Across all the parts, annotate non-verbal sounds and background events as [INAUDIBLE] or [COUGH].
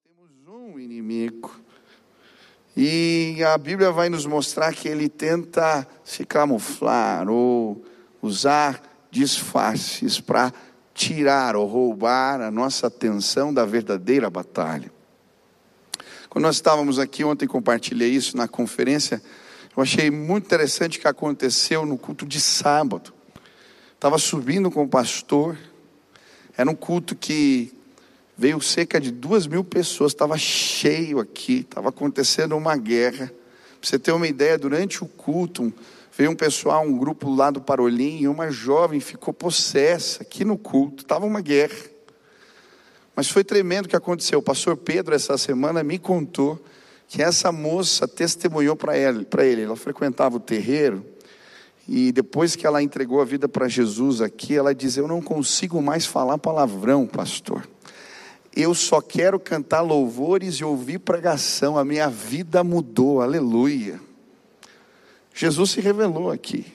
temos um inimigo. E a Bíblia vai nos mostrar que ele tenta se camuflar ou usar disfarces para tirar ou roubar a nossa atenção da verdadeira batalha. Quando nós estávamos aqui ontem, compartilhei isso na conferência, eu achei muito interessante o que aconteceu no culto de sábado. Estava subindo com o pastor, era um culto que veio cerca de duas mil pessoas, estava cheio aqui, estava acontecendo uma guerra. Para você ter uma ideia, durante o culto, veio um pessoal, um grupo lá do Parolim, e uma jovem ficou possessa aqui no culto, estava uma guerra. Mas foi tremendo o que aconteceu. O pastor Pedro, essa semana, me contou que essa moça testemunhou para ele, ele. Ela frequentava o terreiro, e depois que ela entregou a vida para Jesus aqui, ela diz: Eu não consigo mais falar palavrão, pastor. Eu só quero cantar louvores e ouvir pregação. A minha vida mudou, aleluia. Jesus se revelou aqui.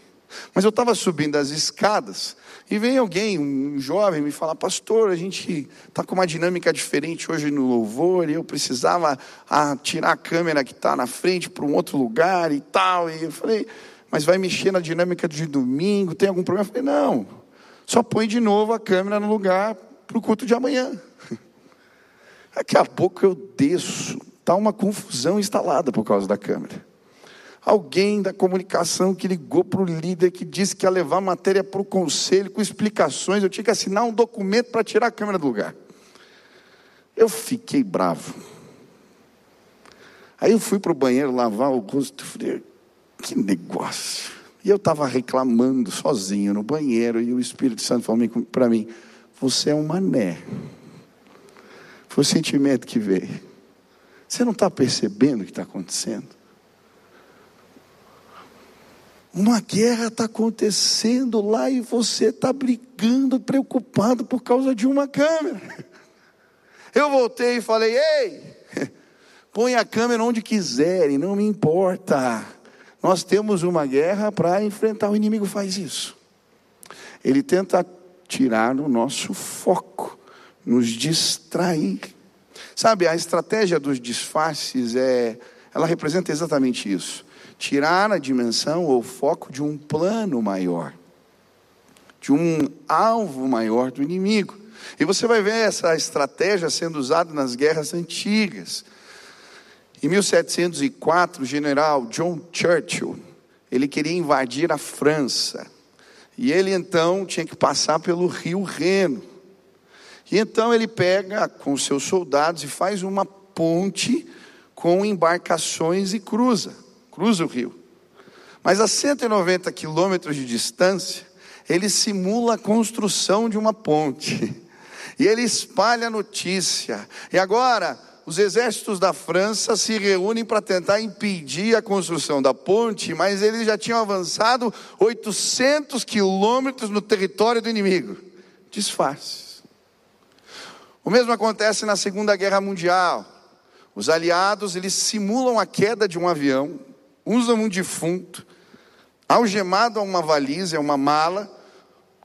Mas eu estava subindo as escadas e vem alguém, um jovem, me falar: Pastor, a gente está com uma dinâmica diferente hoje no louvor e eu precisava ah, tirar a câmera que está na frente para um outro lugar e tal. E eu falei: Mas vai mexer na dinâmica de domingo? Tem algum problema? Eu falei: Não, só põe de novo a câmera no lugar para o culto de amanhã. Daqui a pouco eu desço, está uma confusão instalada por causa da câmera. Alguém da comunicação que ligou para o líder que disse que ia levar a matéria para o conselho com explicações. Eu tinha que assinar um documento para tirar a câmera do lugar. Eu fiquei bravo. Aí eu fui para o banheiro lavar o rosto falei, que negócio. E eu estava reclamando sozinho no banheiro, e o Espírito Santo falou para mim: Você é um mané. Foi o sentimento que veio. Você não está percebendo o que está acontecendo? Uma guerra está acontecendo lá e você está brigando, preocupado por causa de uma câmera. Eu voltei e falei: Ei, põe a câmera onde quiserem, não me importa. Nós temos uma guerra para enfrentar. O inimigo faz isso. Ele tenta tirar o nosso foco nos distrair. Sabe, a estratégia dos disfarces é, ela representa exatamente isso. Tirar a dimensão ou foco de um plano maior, de um alvo maior do inimigo. E você vai ver essa estratégia sendo usada nas guerras antigas. Em 1704, o general John Churchill, ele queria invadir a França. E ele então tinha que passar pelo rio Reno. E então ele pega com seus soldados e faz uma ponte com embarcações e cruza, cruza o rio. Mas a 190 quilômetros de distância, ele simula a construção de uma ponte. E ele espalha a notícia. E agora, os exércitos da França se reúnem para tentar impedir a construção da ponte, mas eles já tinham avançado 800 quilômetros no território do inimigo. Disfarce. O mesmo acontece na Segunda Guerra Mundial. Os aliados, eles simulam a queda de um avião, usam um defunto, algemado a uma valise, a uma mala,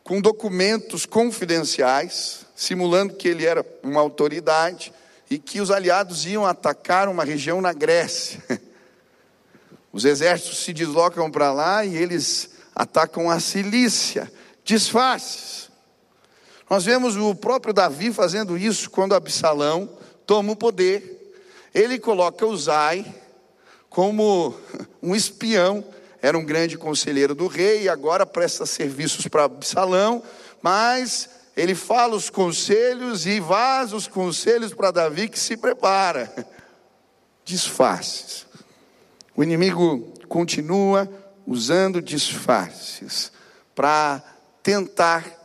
com documentos confidenciais, simulando que ele era uma autoridade e que os aliados iam atacar uma região na Grécia. [LAUGHS] Os exércitos se deslocam para lá e eles atacam a Cilícia, disfarces. Nós vemos o próprio Davi fazendo isso quando Absalão toma o poder. Ele coloca Uzai como [LAUGHS] um espião, era um grande conselheiro do rei e agora presta serviços para Absalão, mas ele fala os conselhos e vaza os conselhos para Davi que se prepara. [LAUGHS] Disfarces. O inimigo continua usando disfarces para tentar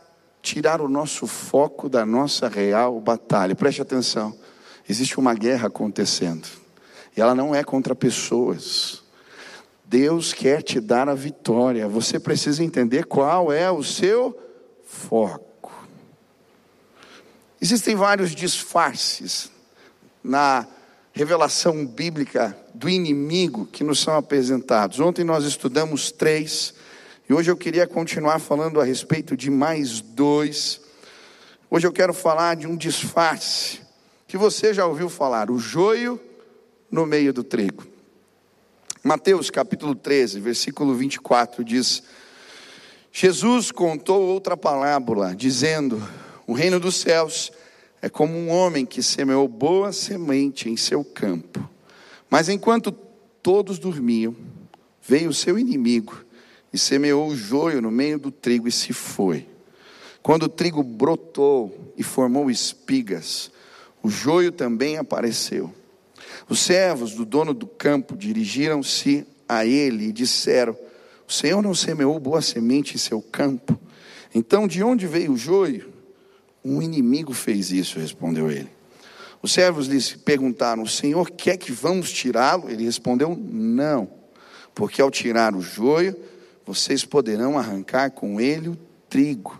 tirar o nosso foco da nossa real batalha. Preste atenção: existe uma guerra acontecendo, e ela não é contra pessoas. Deus quer te dar a vitória, você precisa entender qual é o seu foco. Existem vários disfarces na revelação bíblica do inimigo que nos são apresentados. Ontem nós estudamos três e hoje eu queria continuar falando a respeito de mais dois. Hoje eu quero falar de um disfarce que você já ouviu falar, o joio no meio do trigo. Mateus capítulo 13, versículo 24 diz: Jesus contou outra parábola, dizendo: O reino dos céus é como um homem que semeou boa semente em seu campo. Mas enquanto todos dormiam, veio o seu inimigo semeou o joio no meio do trigo e se foi. Quando o trigo brotou e formou espigas, o joio também apareceu. Os servos do dono do campo dirigiram-se a ele e disseram: O Senhor não semeou boa semente em seu campo? Então, de onde veio o joio? Um inimigo fez isso, respondeu ele. Os servos lhe perguntaram: O Senhor quer que vamos tirá-lo? Ele respondeu: Não, porque ao tirar o joio, vocês poderão arrancar com ele o trigo.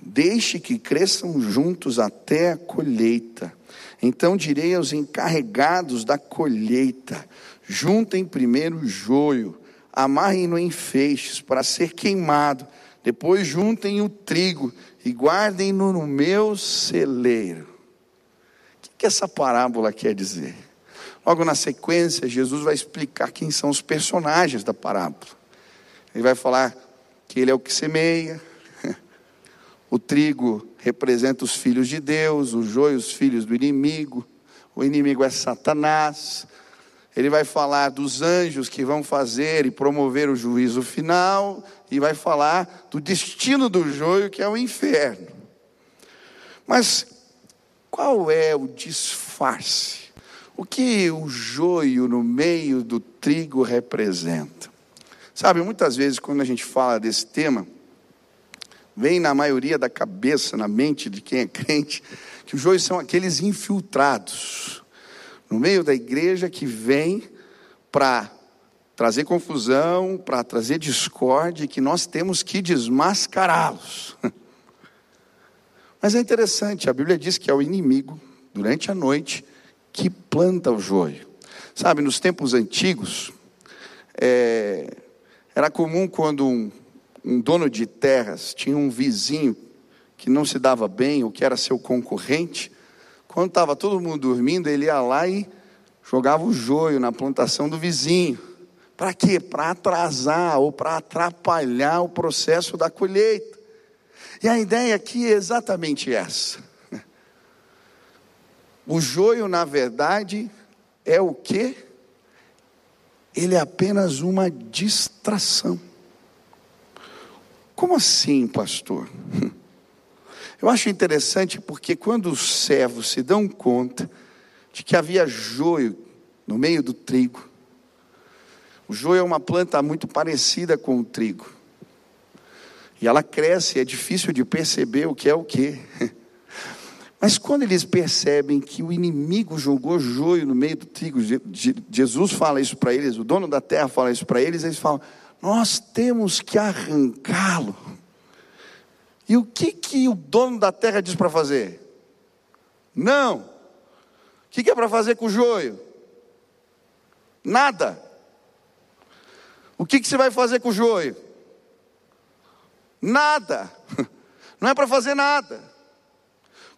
Deixe que cresçam juntos até a colheita. Então direi aos encarregados da colheita: juntem primeiro o joio, amarrem-no em feixes para ser queimado, depois juntem o trigo e guardem-no no meu celeiro. O que essa parábola quer dizer? Logo na sequência, Jesus vai explicar quem são os personagens da parábola. Ele vai falar que ele é o que semeia, [LAUGHS] o trigo representa os filhos de Deus, o joio os filhos do inimigo. O inimigo é Satanás. Ele vai falar dos anjos que vão fazer e promover o juízo final e vai falar do destino do joio, que é o inferno. Mas qual é o disfarce? O que o joio no meio do trigo representa? Sabe, muitas vezes quando a gente fala desse tema, vem na maioria da cabeça, na mente de quem é crente, que os joios são aqueles infiltrados no meio da igreja que vem para trazer confusão, para trazer discórdia, que nós temos que desmascará-los. [LAUGHS] Mas é interessante, a Bíblia diz que é o inimigo, durante a noite, que planta o joio. Sabe, nos tempos antigos, é, era comum quando um, um dono de terras tinha um vizinho que não se dava bem, ou que era seu concorrente, quando estava todo mundo dormindo, ele ia lá e jogava o joio na plantação do vizinho. Para quê? Para atrasar ou para atrapalhar o processo da colheita. E a ideia aqui é exatamente essa. [LAUGHS] O joio, na verdade, é o que? Ele é apenas uma distração. Como assim, pastor? [LAUGHS] Eu acho interessante porque quando os servos se dão conta de que havia joio no meio do trigo, o joio é uma planta muito parecida com o trigo. E ela cresce, é difícil de perceber o que é o que. [LAUGHS] Mas quando eles percebem que o inimigo jogou joio no meio do trigo, Jesus fala isso para eles, o dono da terra fala isso para eles, eles falam: nós temos que arrancá-lo. E o que, que o dono da terra diz para fazer? Não. O que, que é para fazer com o joio? Nada. O que, que você vai fazer com o joio? Nada. [LAUGHS] Não é para fazer nada.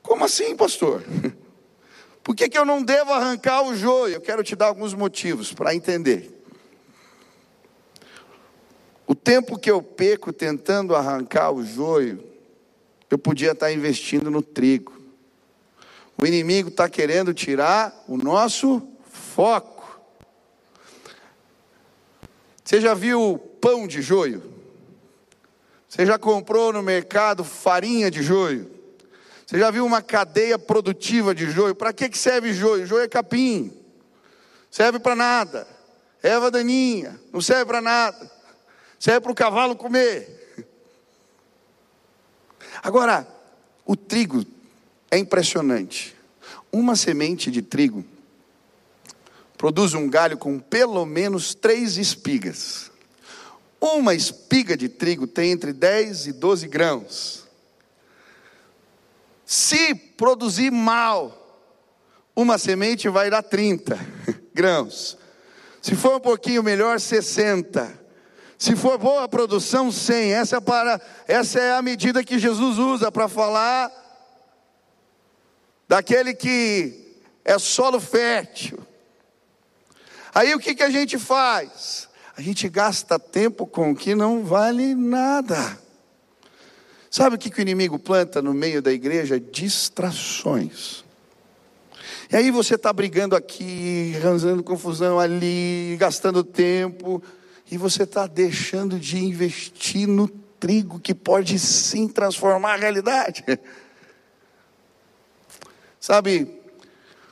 Como assim, pastor? [LAUGHS] Por que, que eu não devo arrancar o joio? Eu quero te dar alguns motivos para entender. O tempo que eu peco tentando arrancar o joio, eu podia estar investindo no trigo. O inimigo está querendo tirar o nosso foco. Você já viu pão de joio? Você já comprou no mercado farinha de joio? Você já viu uma cadeia produtiva de joio? Para que, serve joio? Joio é capim. Serve para nada. Erva daninha. Não serve para nada serve para o cavalo comer. Agora, o trigo é impressionante. Uma semente de trigo produz um galho com pelo menos três espigas. Uma espiga de trigo tem entre 10 e 12 grãos. Se produzir mal, uma semente vai dar 30 [LAUGHS] grãos. Se for um pouquinho melhor, 60. Se for boa a produção, 100. Essa é, para, essa é a medida que Jesus usa para falar daquele que é solo fértil. Aí o que, que a gente faz? A gente gasta tempo com o que não vale nada. Sabe o que, que o inimigo planta no meio da igreja? Distrações. E aí você está brigando aqui, arranjando confusão ali, gastando tempo, e você está deixando de investir no trigo que pode sim transformar a realidade. [LAUGHS] Sabe,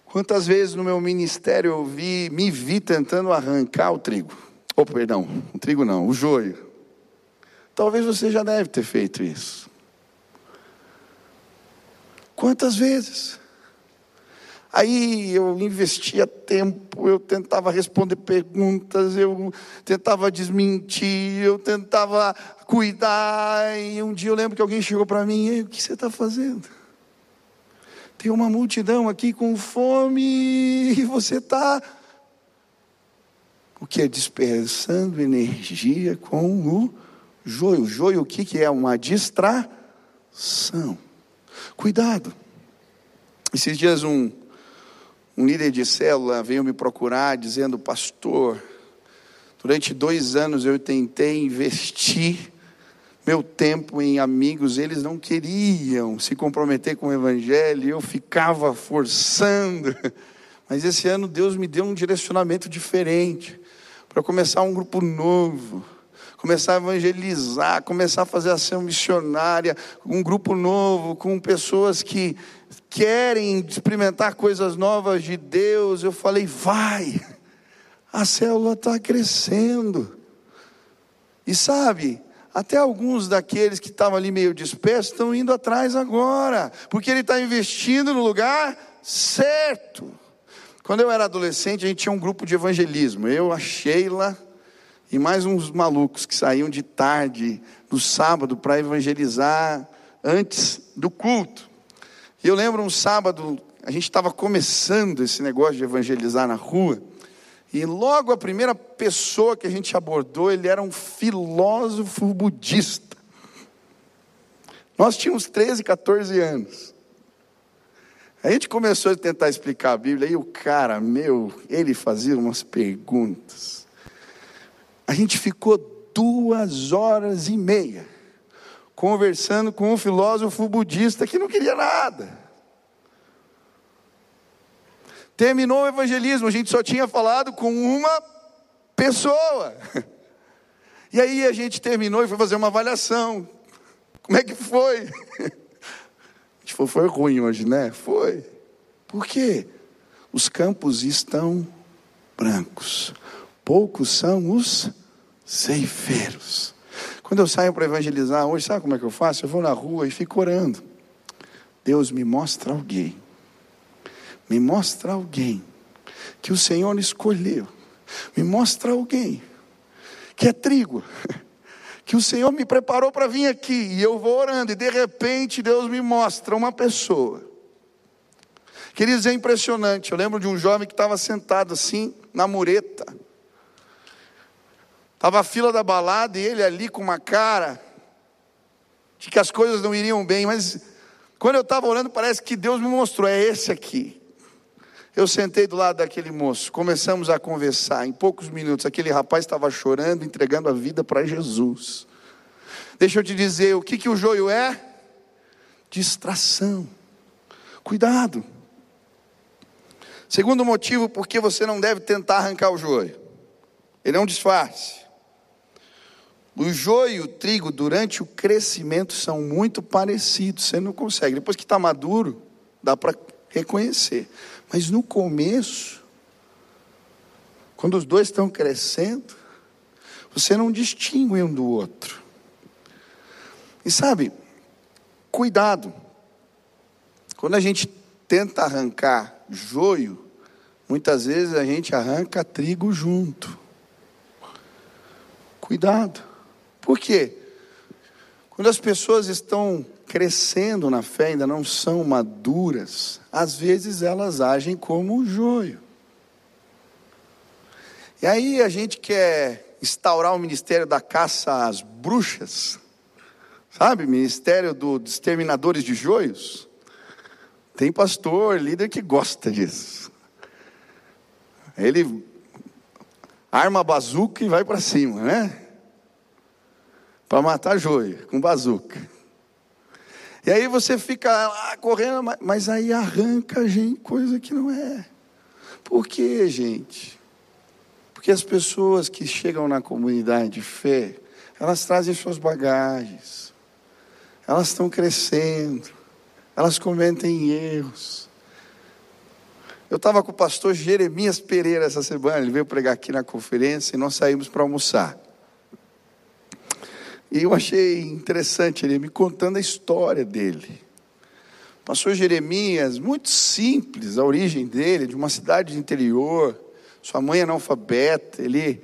quantas vezes no meu ministério eu vi, me vi tentando arrancar o trigo. Oh, perdão, o trigo não, o joio. Talvez você já deve ter feito isso. Quantas vezes? Aí eu investia tempo, eu tentava responder perguntas, eu tentava desmentir, eu tentava cuidar. E um dia eu lembro que alguém chegou para mim: o que você está fazendo? Tem uma multidão aqui com fome e você está. O que é? Dispersando energia com o joio. O joio, o que, que é? Uma distração. Cuidado. Esses dias um, um líder de célula veio me procurar dizendo, pastor, durante dois anos eu tentei investir meu tempo em amigos, eles não queriam se comprometer com o Evangelho, eu ficava forçando. [LAUGHS] Mas esse ano Deus me deu um direcionamento diferente para começar um grupo novo, começar a evangelizar, começar a fazer ação missionária, um grupo novo, com pessoas que querem experimentar coisas novas de Deus. Eu falei, vai, a célula está crescendo. E sabe, até alguns daqueles que estavam ali meio dispersos estão indo atrás agora, porque ele está investindo no lugar certo. Quando eu era adolescente, a gente tinha um grupo de evangelismo. Eu, a Sheila e mais uns malucos que saíam de tarde, no sábado, para evangelizar antes do culto. E eu lembro um sábado, a gente estava começando esse negócio de evangelizar na rua. E logo a primeira pessoa que a gente abordou, ele era um filósofo budista. Nós tínhamos 13, 14 anos. A gente começou a tentar explicar a Bíblia, e o cara, meu, ele fazia umas perguntas. A gente ficou duas horas e meia conversando com um filósofo budista que não queria nada. Terminou o evangelismo, a gente só tinha falado com uma pessoa. [LAUGHS] E aí a gente terminou e foi fazer uma avaliação. Como é que foi? [LAUGHS] Falou, foi ruim hoje, né? Foi. Por quê? Os campos estão brancos. Poucos são os ceifeiros. Quando eu saio para evangelizar hoje, sabe como é que eu faço? Eu vou na rua e fico orando. Deus me mostra alguém me mostra alguém que o Senhor escolheu. Me mostra alguém que é trigo, [LAUGHS] que o Senhor me preparou para vir aqui, e eu vou orando, e de repente Deus me mostra uma pessoa. Queridos, é impressionante. Eu lembro de um jovem que estava sentado assim, na mureta. Estava a fila da balada e ele ali com uma cara de que as coisas não iriam bem, mas quando eu estava orando, parece que Deus me mostrou: é esse aqui. Eu sentei do lado daquele moço, começamos a conversar. Em poucos minutos, aquele rapaz estava chorando, entregando a vida para Jesus. Deixa eu te dizer, o que, que o joio é? Distração. Cuidado. Segundo motivo, porque você não deve tentar arrancar o joio. Ele é um disfarce. O joio e o trigo, durante o crescimento, são muito parecidos. Você não consegue. Depois que está maduro, dá para reconhecer. Mas no começo, quando os dois estão crescendo, você não distingue um do outro. E sabe, cuidado. Quando a gente tenta arrancar joio, muitas vezes a gente arranca trigo junto. Cuidado. Por quê? Quando as pessoas estão crescendo na fé, ainda não são maduras, às vezes elas agem como o joio. E aí a gente quer instaurar o ministério da caça às bruxas, sabe? Ministério dos exterminadores de joios. Tem pastor, líder que gosta disso. Ele arma a bazuca e vai para cima, né? Para matar joio com bazuca. E aí você fica lá correndo, mas aí arranca gente, coisa que não é. Por quê, gente? Porque as pessoas que chegam na comunidade de fé, elas trazem suas bagagens, elas estão crescendo, elas cometem erros. Eu estava com o pastor Jeremias Pereira essa semana, ele veio pregar aqui na conferência e nós saímos para almoçar. E eu achei interessante ele me contando a história dele. O pastor Jeremias, muito simples, a origem dele, de uma cidade de interior, sua mãe é analfabeta, ele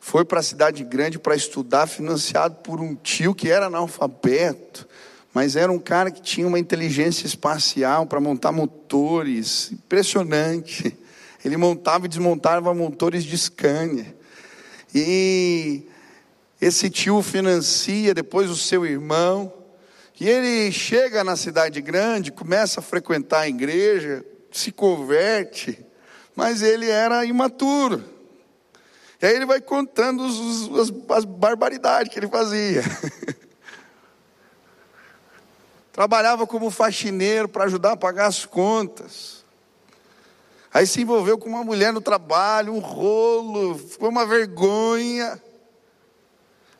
foi para a cidade grande para estudar, financiado por um tio que era analfabeto, mas era um cara que tinha uma inteligência espacial para montar motores, impressionante. Ele montava e desmontava motores de Scania. E esse tio financia depois o seu irmão, e ele chega na cidade grande, começa a frequentar a igreja, se converte, mas ele era imaturo. E aí ele vai contando os, os, as, barbaridades que ele fazia. [LAUGHS] Trabalhava como faxineiro para ajudar a pagar as contas. Aí se envolveu com uma mulher no trabalho, um rolo, foi uma vergonha.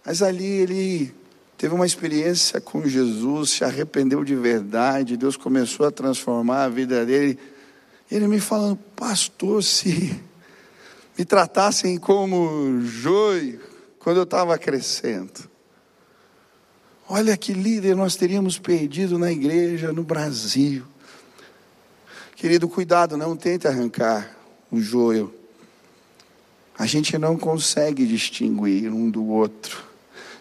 Mas ali ele teve uma experiência com Jesus, se arrependeu de verdade, Deus começou a transformar a vida dele. Ele me falando, pastor, se me tratassem como joio quando eu estava crescendo. Olha que líder nós teríamos perdido na igreja no Brasil. Querido, cuidado, não tente arrancar o joio. A gente não consegue distinguir um do outro.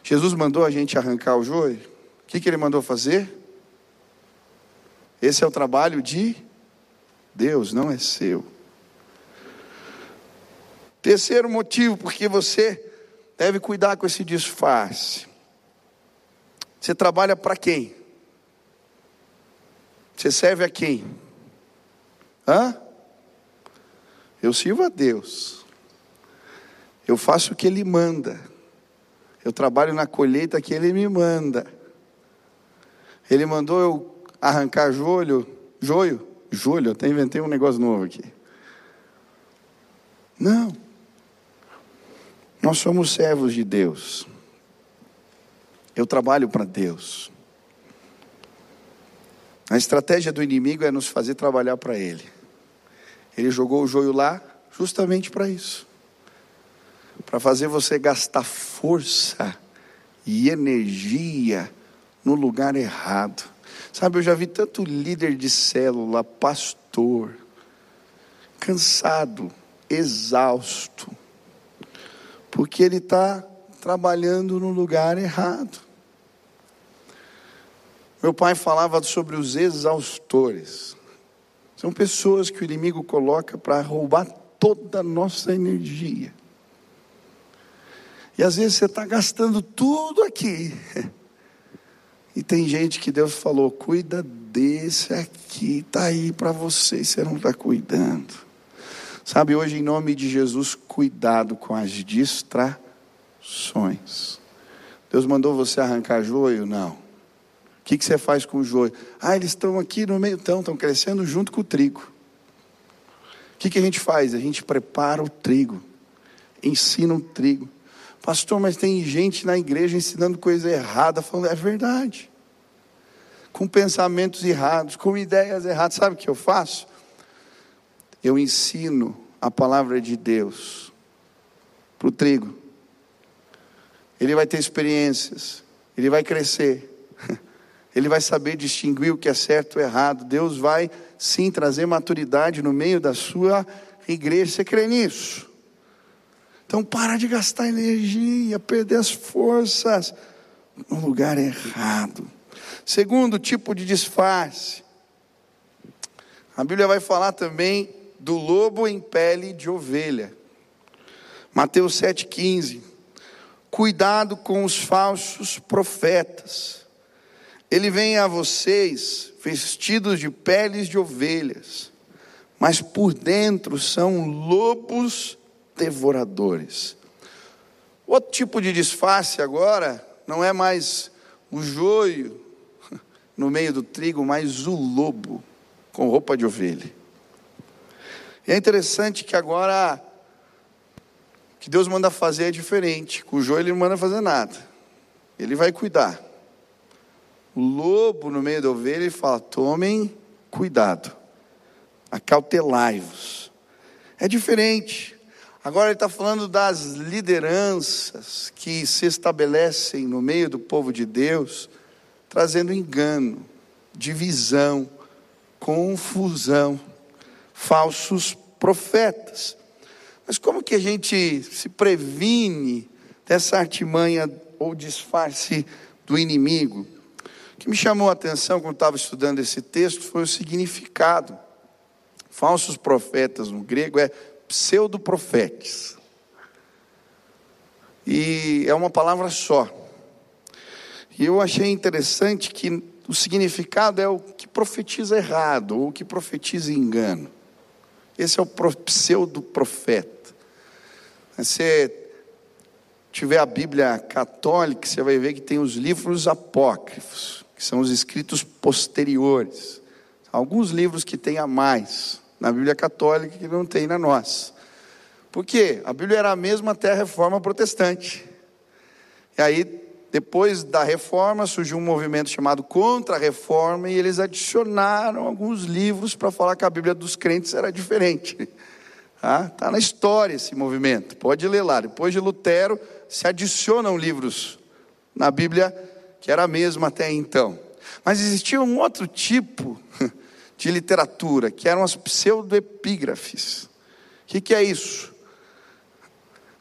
Jesus mandou a gente arrancar o joio. O que, que ele mandou fazer? Esse é o trabalho de Deus, não é seu. Terceiro motivo, porque você deve cuidar com esse disfarce. Você trabalha para quem? Você serve a quem? Hã? Eu sirvo a Deus. Eu faço o que Ele manda. Eu trabalho na colheita que Ele me manda. Ele mandou eu arrancar joio, joio, joio, até inventei um negócio novo aqui. Não. Nós somos servos de Deus. Eu trabalho para Deus. A estratégia do inimigo é nos fazer trabalhar para Ele. Ele jogou o joio lá justamente para isso para fazer você gastar força e energia no lugar errado. Sabe, eu já vi tanto líder de célula, pastor, cansado, exausto, porque ele está trabalhando no lugar errado. Meu pai falava sobre os exaustores. São pessoas que o inimigo coloca para roubar toda a nossa energia. E às vezes você está gastando tudo aqui. [LAUGHS] E tem gente que Deus falou: cuida desse aqui, está aí para você, você não está cuidando. Sabe, hoje, em nome de Jesus, cuidado com as distrações. Deus mandou você arrancar joio? Não. O que, que você faz com o joio? Ah, eles estão aqui no meio, estão, estão crescendo junto com o trigo. O que, que a gente faz? A gente prepara o trigo, ensina o trigo. Pastor, mas tem gente na igreja ensinando coisa errada, falando, é verdade. Com pensamentos errados, com ideias erradas. Sabe o que eu faço? Eu ensino a palavra de Deus para o trigo. Ele vai ter experiências, ele vai crescer, [LAUGHS] ele vai saber distinguir o que é certo e errado. Deus vai sim trazer maturidade no meio da sua igreja. Você crê nisso? Então para de gastar energia, perder as forças no lugar errado. Segundo tipo de disfarce. A Bíblia vai falar também do lobo em pele de ovelha. Mateus 7,15. Cuidado com os falsos profetas. Ele vem a vocês vestidos de peles de ovelhas, mas por dentro são lobos devoradores. Outro tipo de disfarce agora não é mais o joio [LAUGHS] no meio do trigo, mas o lobo com roupa de ovelha. E é interessante que agora que Deus manda fazer é diferente. Com o joio ele não manda fazer nada. Ele vai cuidar. O lobo no meio da ovelha ele fala: tomem cuidado, acautelai-vos. É diferente. Agora ele está falando das lideranças que se estabelecem no meio do povo de Deus, trazendo engano, divisão, confusão, falsos profetas. Mas como que a gente se previne dessa artimanha ou disfarce do inimigo? O que me chamou a atenção quando estava estudando esse texto foi o significado. Falsos profetas no grego é pseudoprofetes. E é uma palavra só. E eu achei interessante que o significado é o que profetiza errado, ou o que profetiza engano. Esse é o pseudo-profeta. Se você tiver a Bíblia católica, você vai ver que tem os livros apócrifos, que são os escritos posteriores. Alguns livros que tem a mais na Bíblia católica que não tem na nossa. Por quê? A Bíblia era a mesma até a reforma protestante. E aí depois da reforma surgiu um movimento chamado Contra-Reforma e eles adicionaram alguns livros para falar que a Bíblia dos crentes era diferente. Está [LAUGHS] tá na história esse movimento, pode ler lá. Depois de Lutero, se adicionam livros na Bíblia que era a mesma até então. Mas existia um outro tipo [LAUGHS] de literatura, que eram as pseudoepígrafes. O que, que é isso?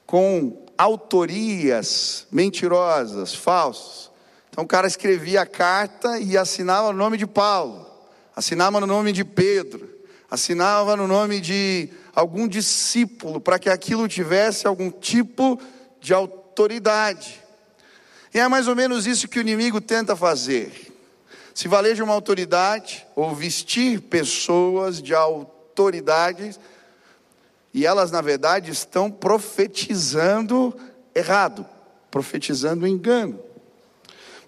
Com autorias mentirosas, falsas. Então o cara escrevia a carta e assinava no nome de Paulo, assinava no nome de Pedro, assinava no nome de algum discípulo, para que aquilo tivesse algum tipo de autoridade. E é mais ou menos isso que o inimigo tenta fazer. Se valer de uma autoridade, ou vestir pessoas de autoridades e elas, na verdade, estão profetizando errado, profetizando engano.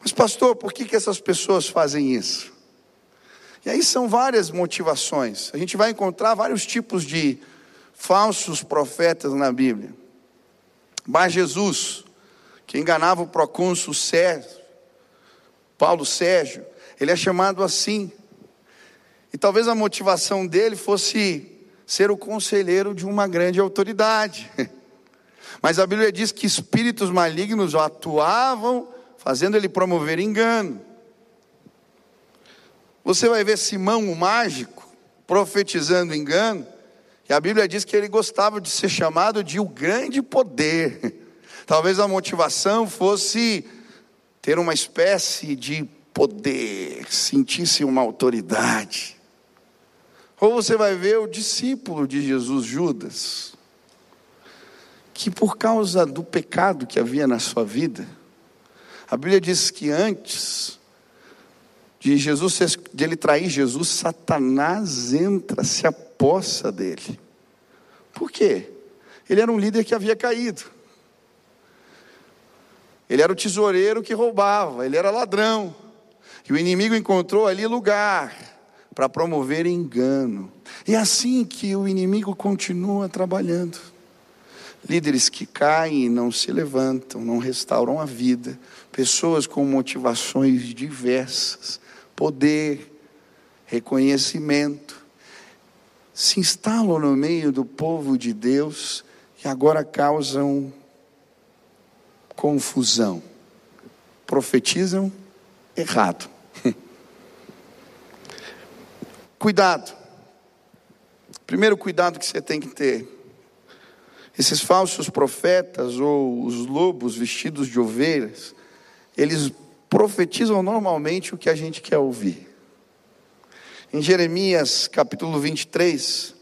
Mas, pastor, por que, que essas pessoas fazem isso? E aí são várias motivações. A gente vai encontrar vários tipos de falsos profetas na Bíblia. Mas Jesus, que enganava o procônsul Sérgio, Paulo Sérgio, ele é chamado assim. E talvez a motivação dele fosse ser o conselheiro de uma grande autoridade. [LAUGHS] Mas a Bíblia diz que espíritos malignos atuavam, fazendo ele promover engano. Você vai ver Simão o mágico profetizando engano, e a Bíblia diz que ele gostava de ser chamado de o grande poder. [LAUGHS] Talvez a motivação fosse ter uma espécie de poder, sentir-se uma autoridade. Ou você vai ver o discípulo de Jesus, Judas, que por causa do pecado que havia na sua vida, a Bíblia diz que antes de Jesus de ele trair Jesus, Satanás entra, se apossa dele. Por quê? Ele era um líder que havia caído. Ele era o tesoureiro que roubava, ele era ladrão. E o inimigo encontrou ali lugar para promover engano. É assim que o inimigo continua trabalhando. Líderes que caem e não se levantam, não restauram a vida, pessoas com motivações diversas, poder, reconhecimento, se instalam no meio do povo de Deus e agora causam confusão, profetizam errado. Cuidado. Primeiro cuidado que você tem que ter. Esses falsos profetas ou os lobos vestidos de ovelhas, eles profetizam normalmente o que a gente quer ouvir. Em Jeremias capítulo 23,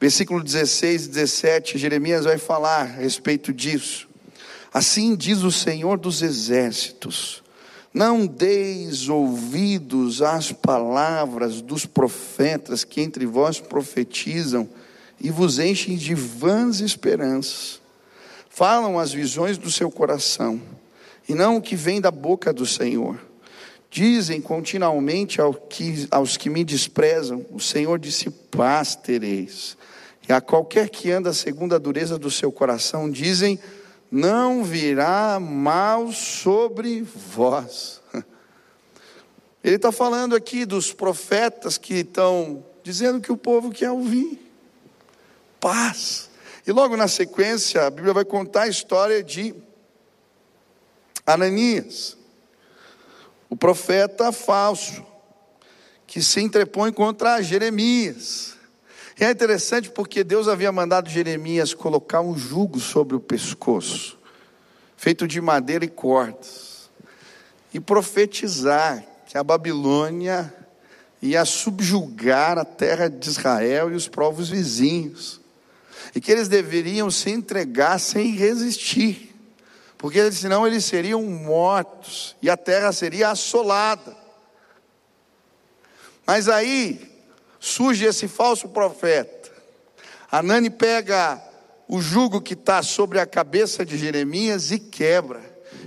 versículo 16 e 17, Jeremias vai falar a respeito disso. Assim diz o Senhor dos exércitos: Não deis ouvidos às palavras dos profetas que entre vós profetizam e vos enchem de vãs esperanças. Falam as visões do seu coração, e não o que vem da boca do Senhor. Dizem continuamente ao que, aos que me desprezam: O Senhor disse: paz tereis. E a qualquer que anda segundo a dureza do seu coração, dizem: Não virá mal sobre vós. [LAUGHS] Ele está falando aqui dos profetas que estão dizendo que o povo quer ouvir paz. E logo na sequência, a Bíblia vai contar a história de Ananias, o profeta falso, que se entrepõe contra Jeremias. E é interessante porque Deus havia mandado Jeremias colocar um jugo sobre o pescoço, feito de madeira e cordas, e profetizar que a Babilônia ia subjugar a terra de Israel e os povos vizinhos e que eles deveriam se entregar sem resistir, porque senão eles seriam mortos e a terra seria assolada. Mas aí surge esse falso profeta. Anani pega o jugo que está sobre a cabeça de Jeremias e quebra.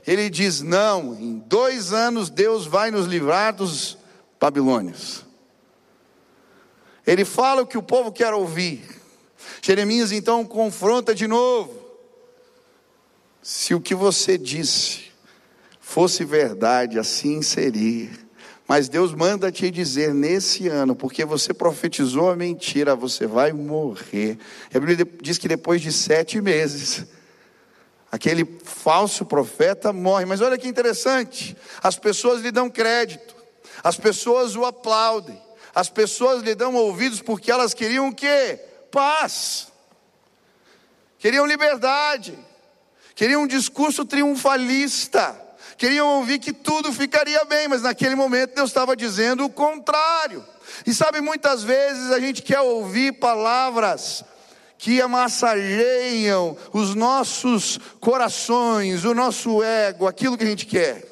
Ele diz: Não, em dois anos Deus vai nos livrar dos babilônios. Ele fala o que o povo quer ouvir. Jeremias então confronta de novo. Se o que você disse fosse verdade, assim seria. Mas Deus manda te dizer nesse ano, porque você profetizou a mentira, você vai morrer. A Bíblia diz que depois de sete meses, aquele falso profeta morre. Mas olha que interessante: as pessoas lhe dão crédito, as pessoas o aplaudem, as pessoas lhe dão ouvidos porque elas queriam o quê? paz, queriam liberdade, queriam um discurso triunfalista, queriam ouvir que tudo ficaria bem, mas naquele momento Deus estava dizendo o contrário. E sabe, muitas vezes a gente quer ouvir palavras que amassageiam os nossos corações, o nosso ego, aquilo que a gente quer.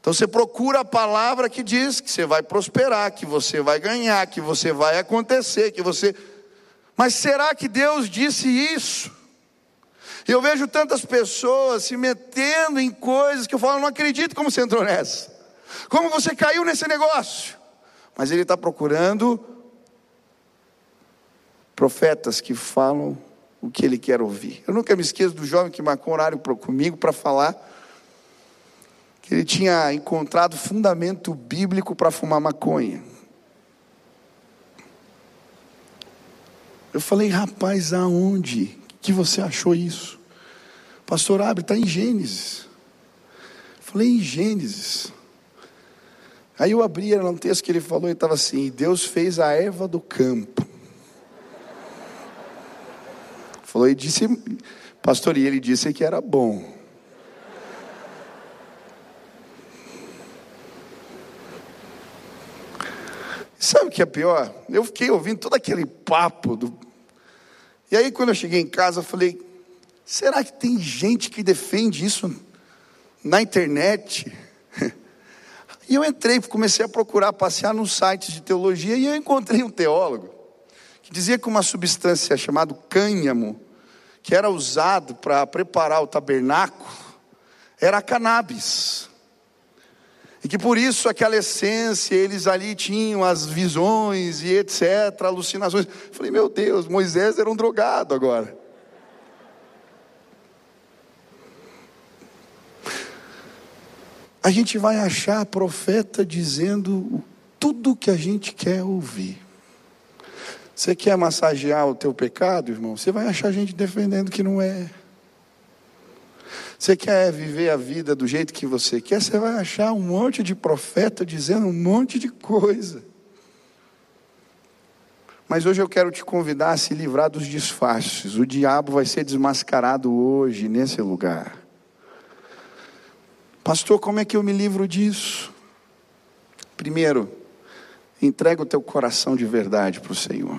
Então você procura a palavra que diz que você vai prosperar, que você vai ganhar, que você vai acontecer, que você mas será que Deus disse isso? Eu vejo tantas pessoas se metendo em coisas que eu falo, não acredito como você entrou nessa. Como você caiu nesse negócio? Mas ele está procurando profetas que falam o que ele quer ouvir. Eu nunca me esqueço do jovem que marcou horário comigo para falar que ele tinha encontrado fundamento bíblico para fumar maconha. Eu falei, rapaz, aonde que você achou isso? Pastor Abre, está em Gênesis. Falei, em Gênesis. Aí eu abri, era um texto que ele falou e estava assim: Deus fez a erva do campo. Falou e disse, pastor, e ele disse que era bom. Sabe o que é pior? Eu fiquei ouvindo todo aquele papo do. E aí, quando eu cheguei em casa, eu falei: será que tem gente que defende isso na internet? [LAUGHS] E eu entrei, comecei a procurar, passear nos sites de teologia, e eu encontrei um teólogo que dizia que uma substância chamada cânhamo, que era usado para preparar o tabernáculo, era cannabis. E que por isso aquela essência, eles ali tinham as visões e etc, alucinações. Falei, meu Deus, Moisés era um drogado agora. A gente vai achar profeta dizendo tudo que a gente quer ouvir. Você quer massagear o teu pecado, irmão? Você vai achar gente defendendo que não é. Você quer viver a vida do jeito que você quer, você vai achar um monte de profeta dizendo um monte de coisa. Mas hoje eu quero te convidar a se livrar dos disfarces. O diabo vai ser desmascarado hoje, nesse lugar. Pastor, como é que eu me livro disso? Primeiro, entrega o teu coração de verdade para o Senhor.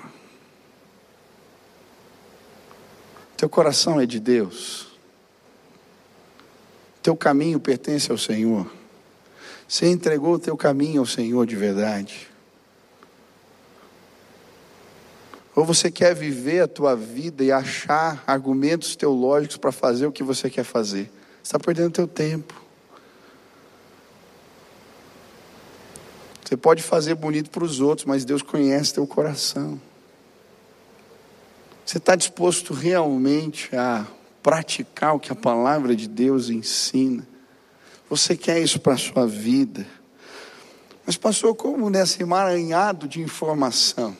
Teu coração é de Deus. Teu caminho pertence ao Senhor. Você entregou o teu caminho ao Senhor de verdade? Ou você quer viver a tua vida e achar argumentos teológicos para fazer o que você quer fazer? Você está perdendo teu tempo. Você pode fazer bonito para os outros, mas Deus conhece teu coração. Você está disposto realmente a praticar o que a palavra de Deus ensina? Você quer isso para a sua vida? Mas passou como nesse emaranhado de informação?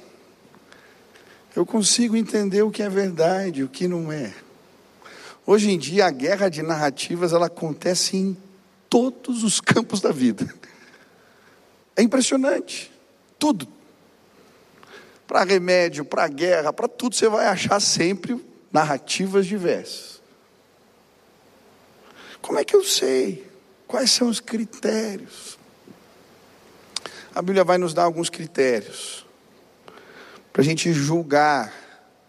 Eu consigo entender o que é verdade, o que não é. Hoje em dia a guerra de narrativas ela acontece em todos os [LAUGHS] campos da vida. É impressionante. Tudo. Para remédio, para guerra, para tudo você vai achar sempre narrativas diversas. Como é que eu sei? Quais são os critérios? A Bíblia vai nos dar alguns critérios para a gente julgar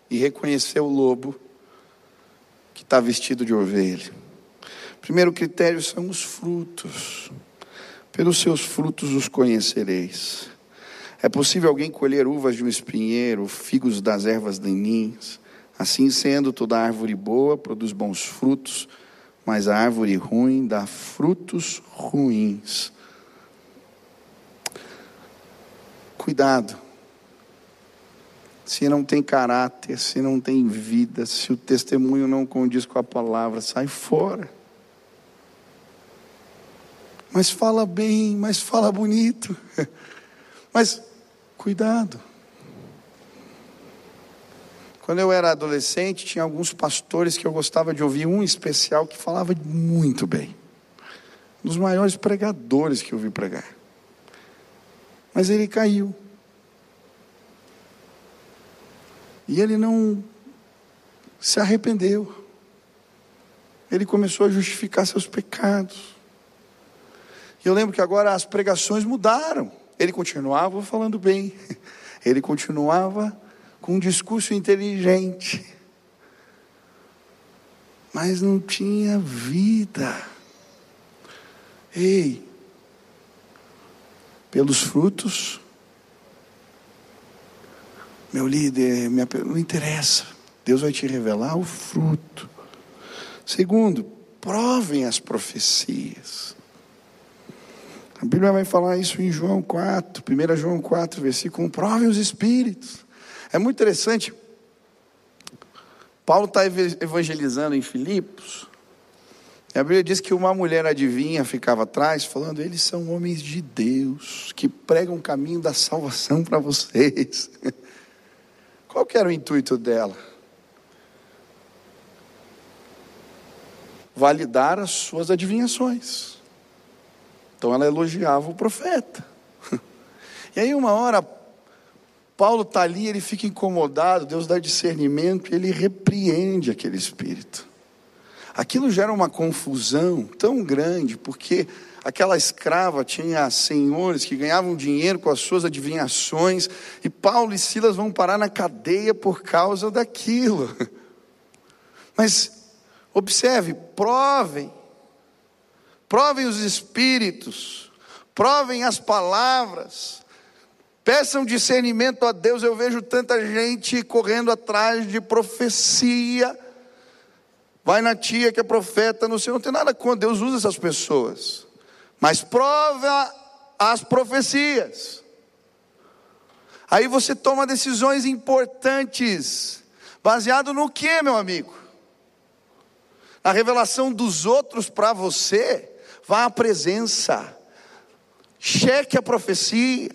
e reconhecer o lobo que está vestido de ovelha. Primeiro critério são os frutos. Pelos seus frutos os conhecereis. É possível alguém colher uvas de um espinheiro, figos das ervas daninhas? Assim sendo, toda árvore boa produz bons frutos, mas a árvore ruim dá frutos ruins. Cuidado. Se não tem caráter, se não tem vida, se o testemunho não condiz com a palavra, sai fora mas fala bem, mas fala bonito. [LAUGHS] Mas cuidado. Quando eu era adolescente, tinha alguns pastores que eu gostava de ouvir, um especial que falava muito bem. Um dos maiores pregadores que eu vi pregar. Mas ele caiu. E ele não se arrependeu. Ele começou a justificar seus pecados. E eu lembro que agora as pregações mudaram. Ele continuava falando bem, [LAUGHS] ele continuava com um discurso inteligente, mas não tinha vida. Ei, pelos frutos, meu líder, minha, não interessa, Deus vai te revelar o fruto. Segundo, provem as profecias. A Bíblia vai falar isso em João 4, 1 João 4, versículo 1. Provem os espíritos. É muito interessante. Paulo está evangelizando em Filipos. E a Bíblia diz que uma mulher adivinha ficava atrás, falando: eles são homens de Deus, que pregam o caminho da salvação para vocês. [LAUGHS] Qual que era o intuito dela? Validar as suas adivinhações. Então ela elogiava o profeta. [LAUGHS] E aí, uma hora, Paulo está ali, ele fica incomodado, Deus dá discernimento e ele repreende aquele espírito. Aquilo gera uma confusão tão grande, porque aquela escrava tinha senhores que ganhavam dinheiro com as suas adivinhações, e Paulo e Silas vão parar na cadeia por causa daquilo. [LAUGHS] Mas, observe, provem provem os espíritos, provem as palavras, peçam discernimento a Deus. Eu vejo tanta gente correndo atrás de profecia. Vai na tia que é profeta, não sei, não tem nada contra, Deus usa essas pessoas. Mas prova as profecias. Aí você toma decisões importantes, baseado no que, meu amigo? Na revelação dos outros para você? vá à presença, cheque a profecia,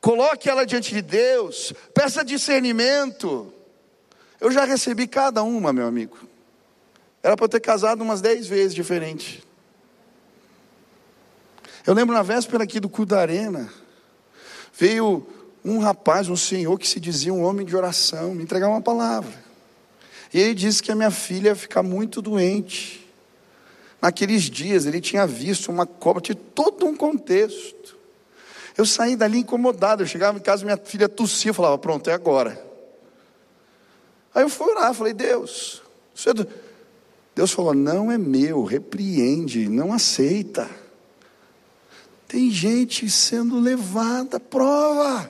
coloque ela diante de Deus, peça discernimento. Eu já recebi cada uma, meu amigo. Era para eu ter casado umas dez vezes diferente. Eu lembro na véspera aqui do culto da arena, veio um rapaz, um senhor que se dizia um homem de oração, me entregar uma palavra. E ele disse que a minha filha ia ficar muito doente. Naqueles dias ele tinha visto uma cobra, tinha todo um contexto. Eu saí dali incomodado, eu chegava em casa, minha filha tossia, eu falava, pronto, é agora. Aí eu fui orar, falei, Deus, é do... Deus falou, não é meu, repreende, não aceita. Tem gente sendo levada, prova,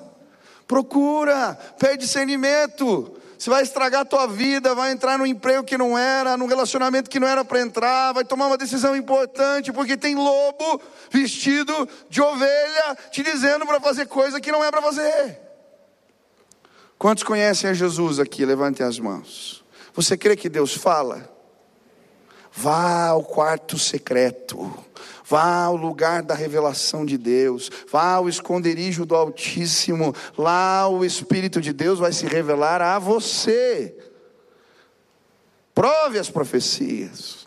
procura, pede discernimento. Você vai estragar a tua vida, vai entrar num emprego que não era, num relacionamento que não era para entrar, vai tomar uma decisão importante, porque tem lobo vestido de ovelha te dizendo para fazer coisa que não é para fazer. Quantos conhecem a Jesus aqui? Levantem as mãos. Você crê que Deus fala? Vá ao quarto secreto. Vá ao lugar da revelação de Deus, vá ao esconderijo do Altíssimo, lá o Espírito de Deus vai se revelar a você. Prove as profecias.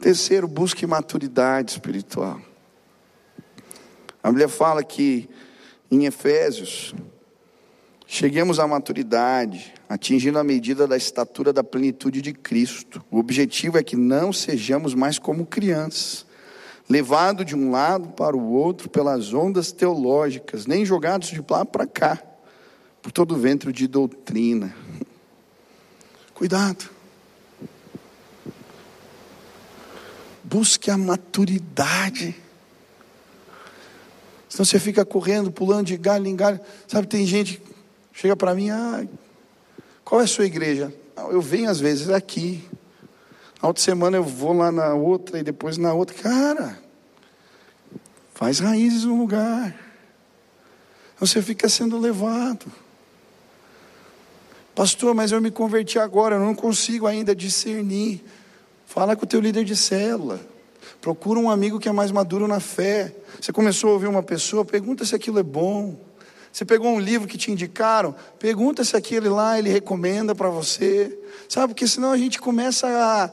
Terceiro, busque maturidade espiritual. A Bíblia fala que em Efésios, Cheguemos à maturidade, atingindo a medida da estatura da plenitude de Cristo. O objetivo é que não sejamos mais como crianças, levados de um lado para o outro pelas ondas teológicas, nem jogados de lá para cá, por todo o ventre de doutrina. Cuidado. Busque a maturidade. Senão você fica correndo, pulando de galho em galho. Sabe, tem gente Chega para mim, ah, qual é a sua igreja? Eu venho às vezes aqui. Na outra semana eu vou lá na outra e depois na outra. Cara, faz raízes no lugar. Você fica sendo levado. Pastor, mas eu me converti agora, eu não consigo ainda discernir. Fala com o teu líder de célula. Procura um amigo que é mais maduro na fé. Você começou a ouvir uma pessoa, pergunta se aquilo é bom. Você pegou um livro que te indicaram, pergunta se aquele lá ele recomenda para você. Sabe, porque senão a gente começa a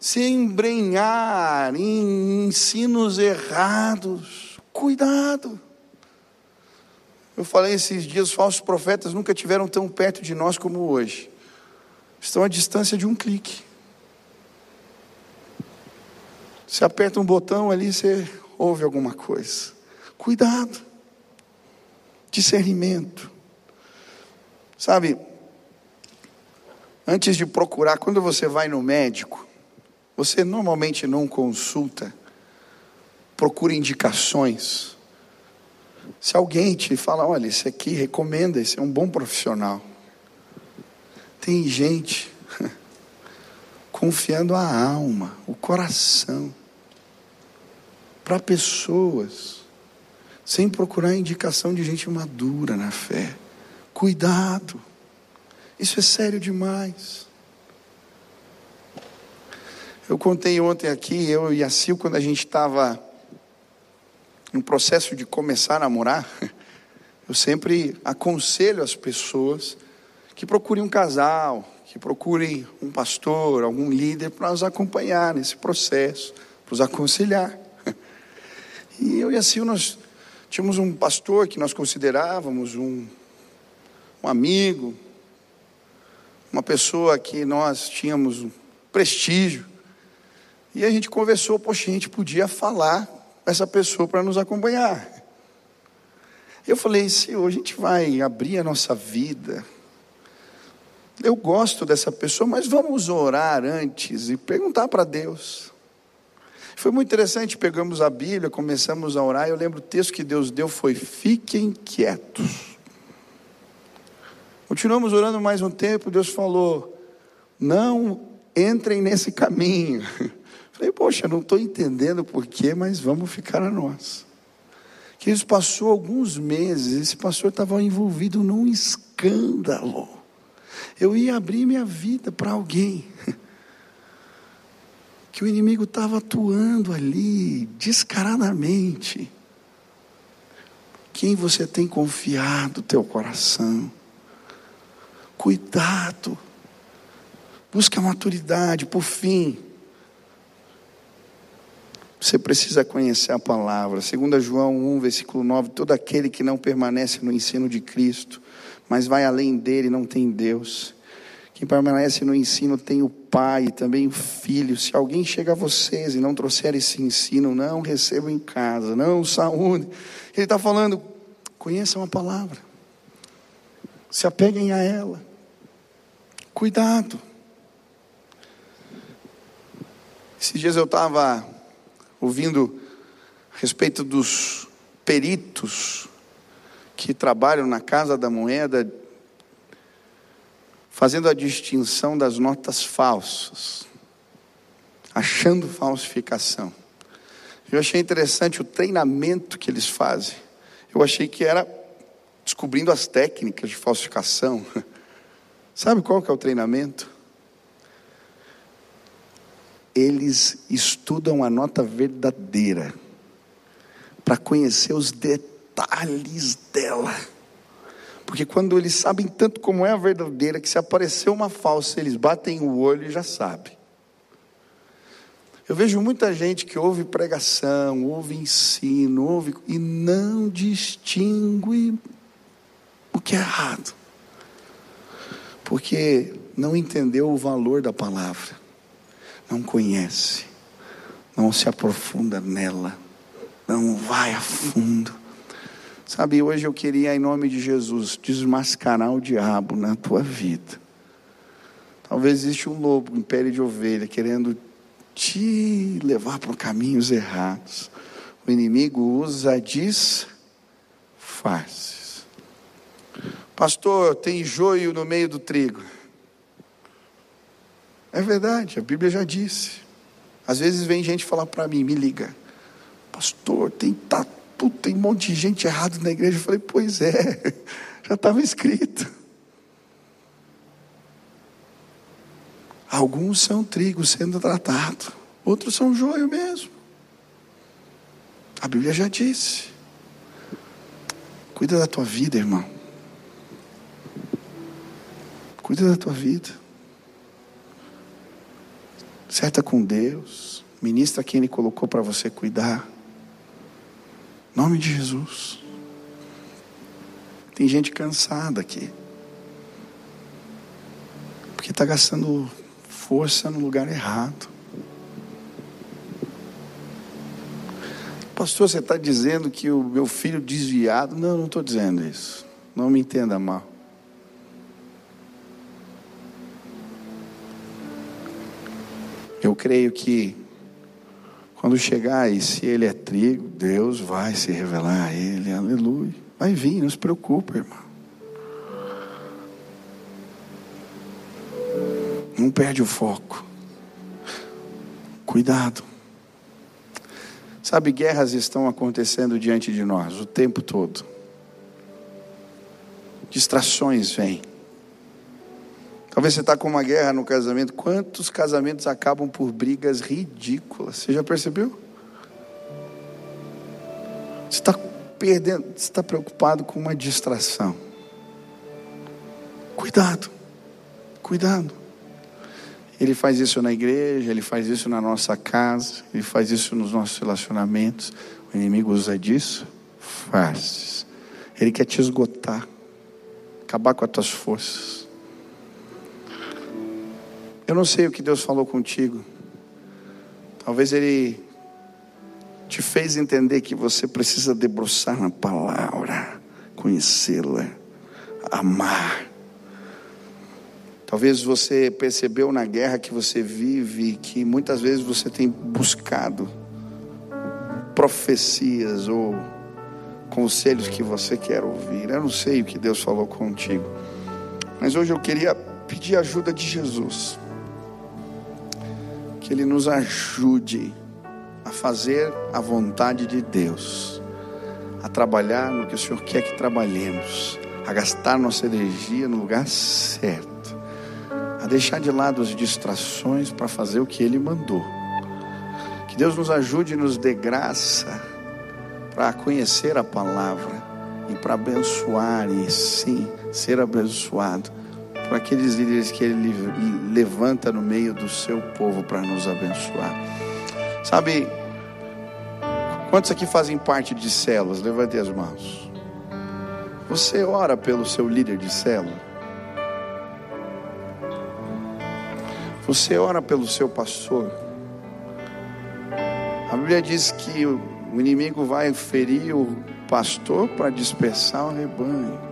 se embrenhar em ensinos errados. Cuidado. Eu falei esses dias, os falsos profetas nunca tiveram tão perto de nós como hoje. Estão à distância de um clique. Você aperta um botão ali, você ouve alguma coisa. Cuidado discernimento. Sabe, antes de procurar, quando você vai no médico, você normalmente não consulta, procura indicações. Se alguém te fala, olha, esse aqui recomenda, esse é um bom profissional. Tem gente [LAUGHS] confiando a alma, o coração, para pessoas sem procurar indicação de gente madura na fé. Cuidado, isso é sério demais. Eu contei ontem aqui, eu e a Sil, quando a gente estava no processo de começar a namorar, [LAUGHS] eu sempre aconselho as pessoas que procurem um casal, que procurem um pastor, algum líder para nos acompanhar nesse processo, para nos aconselhar. [LAUGHS] E eu e a Sil, nós Tínhamos um pastor que nós considerávamos um, um amigo, uma pessoa que nós tínhamos um prestígio. E a gente conversou, poxa, a gente podia falar com essa pessoa para nos acompanhar. Eu falei, Senhor, a gente vai abrir a nossa vida. Eu gosto dessa pessoa, mas vamos orar antes e perguntar para Deus. Foi muito interessante, pegamos a Bíblia, começamos a orar, eu lembro o texto que Deus deu foi: fiquem quietos. Continuamos orando mais um tempo, Deus falou: não entrem nesse caminho. [LAUGHS] Falei, poxa, não estou entendendo porquê, mas vamos ficar a nós. Que isso passou alguns meses, esse pastor estava envolvido num escândalo. Eu ia abrir minha vida para alguém. [LAUGHS] que o inimigo estava atuando ali descaradamente. Quem você tem confiado teu coração? Cuidado. Busca maturidade, por fim. Você precisa conhecer a palavra. 2 João 1, versículo 9: todo aquele que não permanece no ensino de Cristo, mas vai além dele, não tem Deus. Quem permanece no ensino tem o Pai também o Filho. Se alguém chega a vocês e não trouxer esse ensino, não recebam em casa, não saúde. Ele está falando, conheçam a palavra, se apeguem a ela. Cuidado. Esses dias eu estava ouvindo a respeito dos peritos que trabalham na Casa da Moeda, fazendo a distinção das notas falsas, achando falsificação. Eu achei interessante o treinamento que eles fazem. Eu achei que era descobrindo as técnicas de falsificação. [LAUGHS] Sabe qual que é o treinamento? Eles estudam a nota verdadeira para conhecer os detalhes dela. Porque quando eles sabem tanto como é a verdadeira, que se aparecer uma falsa, eles batem o olho e já sabem. Eu vejo muita gente que ouve pregação, ouve ensino, ouve e não distingue o que é errado. Porque não entendeu o valor da palavra, não conhece, não se aprofunda nela não vai a fundo. Sabe, hoje eu queria, em nome de Jesus, desmascarar o diabo na tua vida. Talvez existe um lobo em pele de ovelha querendo te levar para caminhos errados. O inimigo usa disfarces. Pastor, tem joio no meio do trigo. É verdade, a Bíblia já disse. Às vezes vem gente falar para mim, me liga pastor, tem, tá, tem um monte de gente errada na igreja. Eu falei, pois é, [LAUGHS] já estava escrito. Alguns são trigo sendo tratado, outros são joio mesmo. A Bíblia já disse. Cuida da tua vida, irmão. Cuida da tua vida. Certa com Deus. Ministra quem Ele colocou para você cuidar nome de Jesus. Tem gente cansada aqui. Porque está gastando força no lugar errado. Pastor, você está dizendo que o meu filho desviado. Não, não estou dizendo isso. Não me entenda mal. Eu creio que quando chegar e se ele é trigo, Deus vai se revelar a ele, aleluia. Vai vir, não se preocupe, irmão. Não perde o foco. Cuidado. Sabe, guerras estão acontecendo diante de nós o tempo todo. Distrações vêm. Talvez você está com uma guerra no casamento. Quantos casamentos acabam por brigas ridículas? Você já percebeu? Você está perdendo, você está preocupado com uma distração. Cuidado, cuidado. Ele faz isso na igreja, ele faz isso na nossa casa, ele faz isso nos nossos relacionamentos. O inimigo usa disso, faz. Ele quer te esgotar, acabar com as tuas forças. Eu não sei o que Deus falou contigo. Talvez Ele te fez entender que você precisa debruçar na palavra, conhecê-la, amar. Talvez você percebeu na guerra que você vive que muitas vezes você tem buscado profecias ou conselhos que você quer ouvir. Eu não sei o que Deus falou contigo, mas hoje eu queria pedir a ajuda de Jesus que Ele nos ajude a fazer a vontade de Deus, a trabalhar no que o Senhor quer que trabalhemos, a gastar nossa energia no lugar certo, a deixar de lado as distrações para fazer o que Ele mandou. Que Deus nos ajude e nos dê graça para conhecer a palavra e para abençoar e sim ser abençoado para aqueles líderes que Ele levanta no meio do seu povo para nos abençoar. Sabe, quantos aqui fazem parte de células? Levante as mãos. Você ora pelo seu líder de célula? Você ora pelo seu pastor? A Bíblia diz que o inimigo vai ferir o pastor para dispersar o rebanho.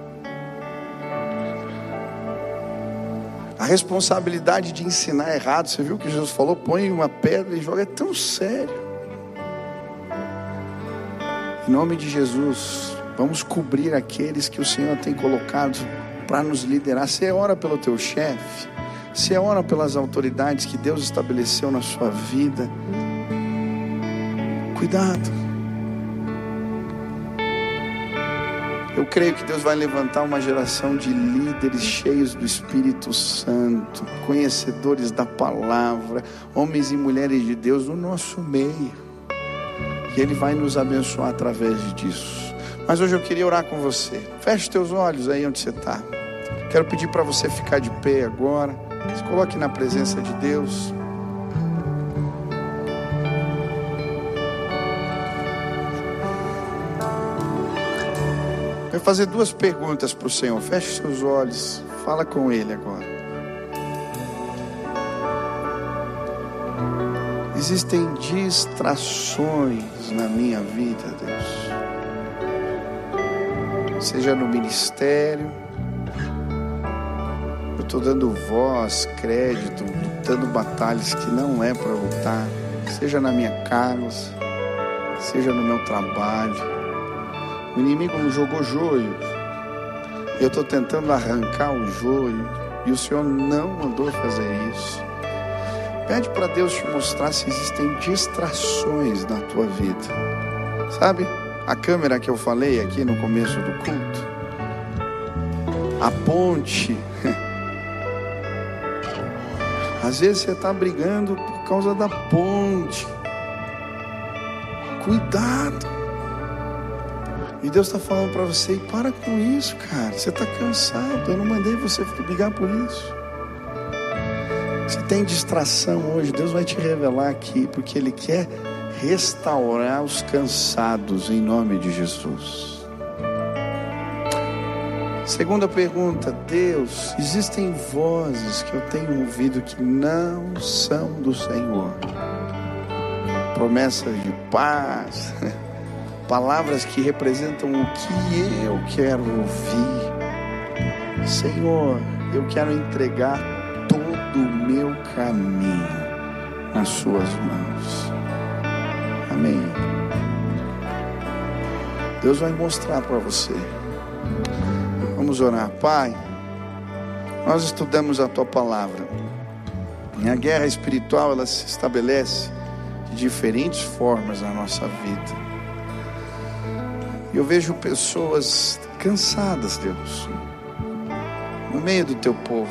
A responsabilidade de ensinar errado, você viu que Jesus falou? Põe uma pedra e joga, é tão sério. Em nome de Jesus, vamos cobrir aqueles que o Senhor tem colocado para nos liderar. Você ora pelo teu chefe, você ora pelas autoridades que Deus estabeleceu na sua vida. Cuidado. Eu creio que Deus vai levantar uma geração de líderes cheios do Espírito Santo, conhecedores da palavra, homens e mulheres de Deus no nosso meio. E Ele vai nos abençoar através disso. Mas hoje eu queria orar com você. Feche teus olhos aí onde você está. Quero pedir para você ficar de pé agora. Se coloque na presença de Deus. Vai fazer duas perguntas para o Senhor. Feche seus olhos. Fala com Ele agora. Existem distrações na minha vida, Deus. Seja no ministério, eu estou dando voz, crédito, lutando batalhas que não é para lutar. Seja na minha casa, seja no meu trabalho o inimigo me jogou joio. Eu estou tentando arrancar o joio. E o Senhor não mandou fazer isso. Pede para Deus te mostrar se existem distrações na tua vida. Sabe? A câmera que eu falei aqui no começo do culto. A ponte. [LAUGHS] Às vezes você está brigando por causa da ponte. Cuidado. E Deus está falando para você: para com isso, cara. Você está cansado. Eu não mandei você brigar por isso. Se tem distração hoje, Deus vai te revelar aqui, porque Ele quer restaurar os cansados em nome de Jesus. Segunda pergunta: Deus, existem vozes que eu tenho ouvido que não são do Senhor. Promessas de paz. [LAUGHS] palavras que representam o que eu quero ouvir. Senhor, eu quero entregar todo o meu caminho nas Suas mãos. Amém. Deus vai mostrar para você. Vamos orar, Pai. Nós estudamos a Tua palavra. E a guerra espiritual ela se estabelece de diferentes formas na nossa vida. Eu vejo pessoas cansadas, Deus, no meio do teu povo.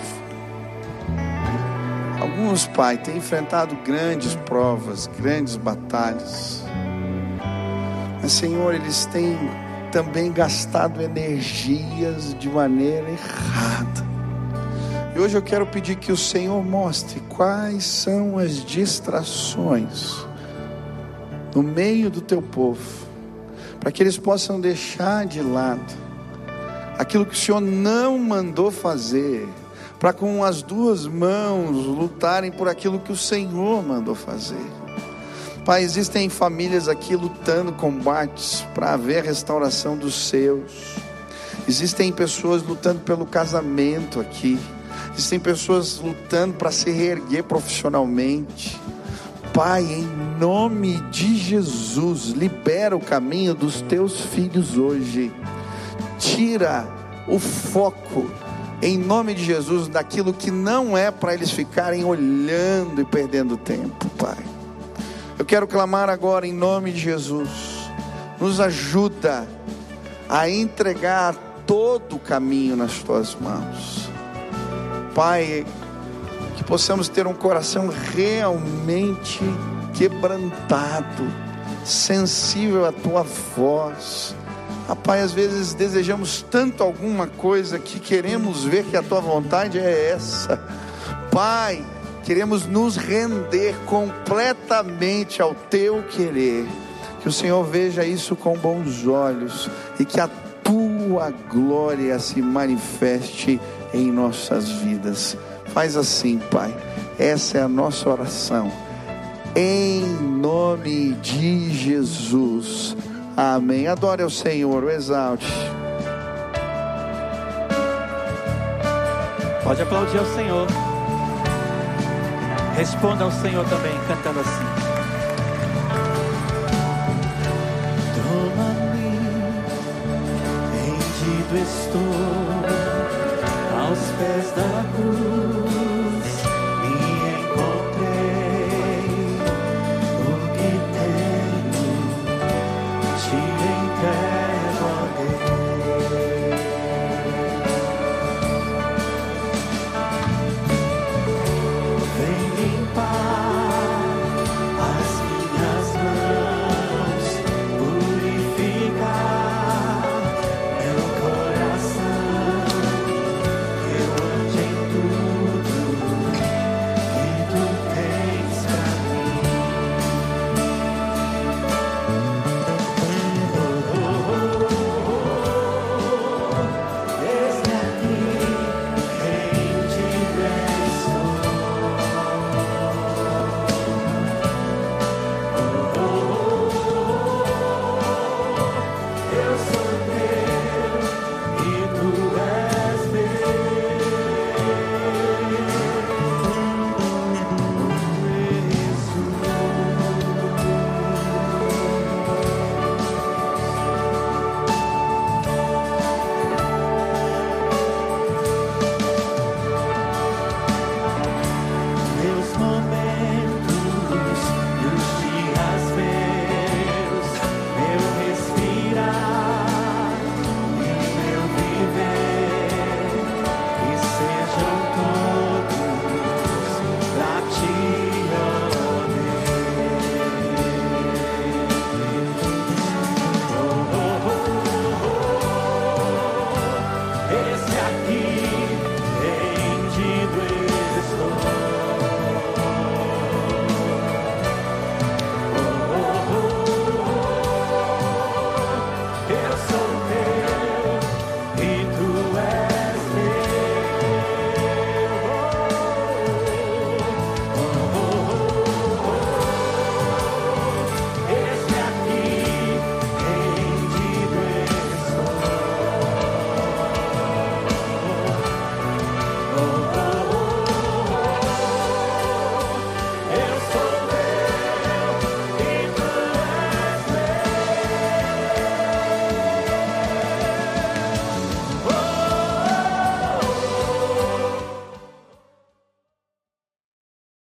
Alguns, Pai, têm enfrentado grandes provas, grandes batalhas. Mas, Senhor, eles têm também gastado energias de maneira errada. E hoje eu quero pedir que o Senhor mostre quais são as distrações no meio do teu povo para que eles possam deixar de lado aquilo que o Senhor não mandou fazer, para com as duas mãos lutarem por aquilo que o Senhor mandou fazer. Pai, existem famílias aqui lutando combates para haver a restauração dos seus. Existem pessoas lutando pelo casamento aqui. Existem pessoas lutando para se reerguer profissionalmente. Pai, em nome de Jesus, libera o caminho dos teus filhos hoje. Tira o foco, em nome de Jesus, daquilo que não é para eles ficarem olhando e perdendo tempo, Pai. Eu quero clamar agora em nome de Jesus. Nos ajuda a entregar todo o caminho nas tuas mãos. Pai, que possamos ter um coração realmente quebrantado, sensível à tua voz. Pai, às vezes desejamos tanto alguma coisa que queremos ver que a tua vontade é essa. Pai, queremos nos render completamente ao teu querer. Que o Senhor veja isso com bons olhos e que a tua glória se manifeste em nossas vidas. Faz assim, Pai. Essa é a nossa oração. Em nome de Jesus. Amém. Adore ao Senhor, o exalte. Pode aplaudir ao Senhor. Responda ao Senhor também, cantando assim. Toma estou aos pés da cruz.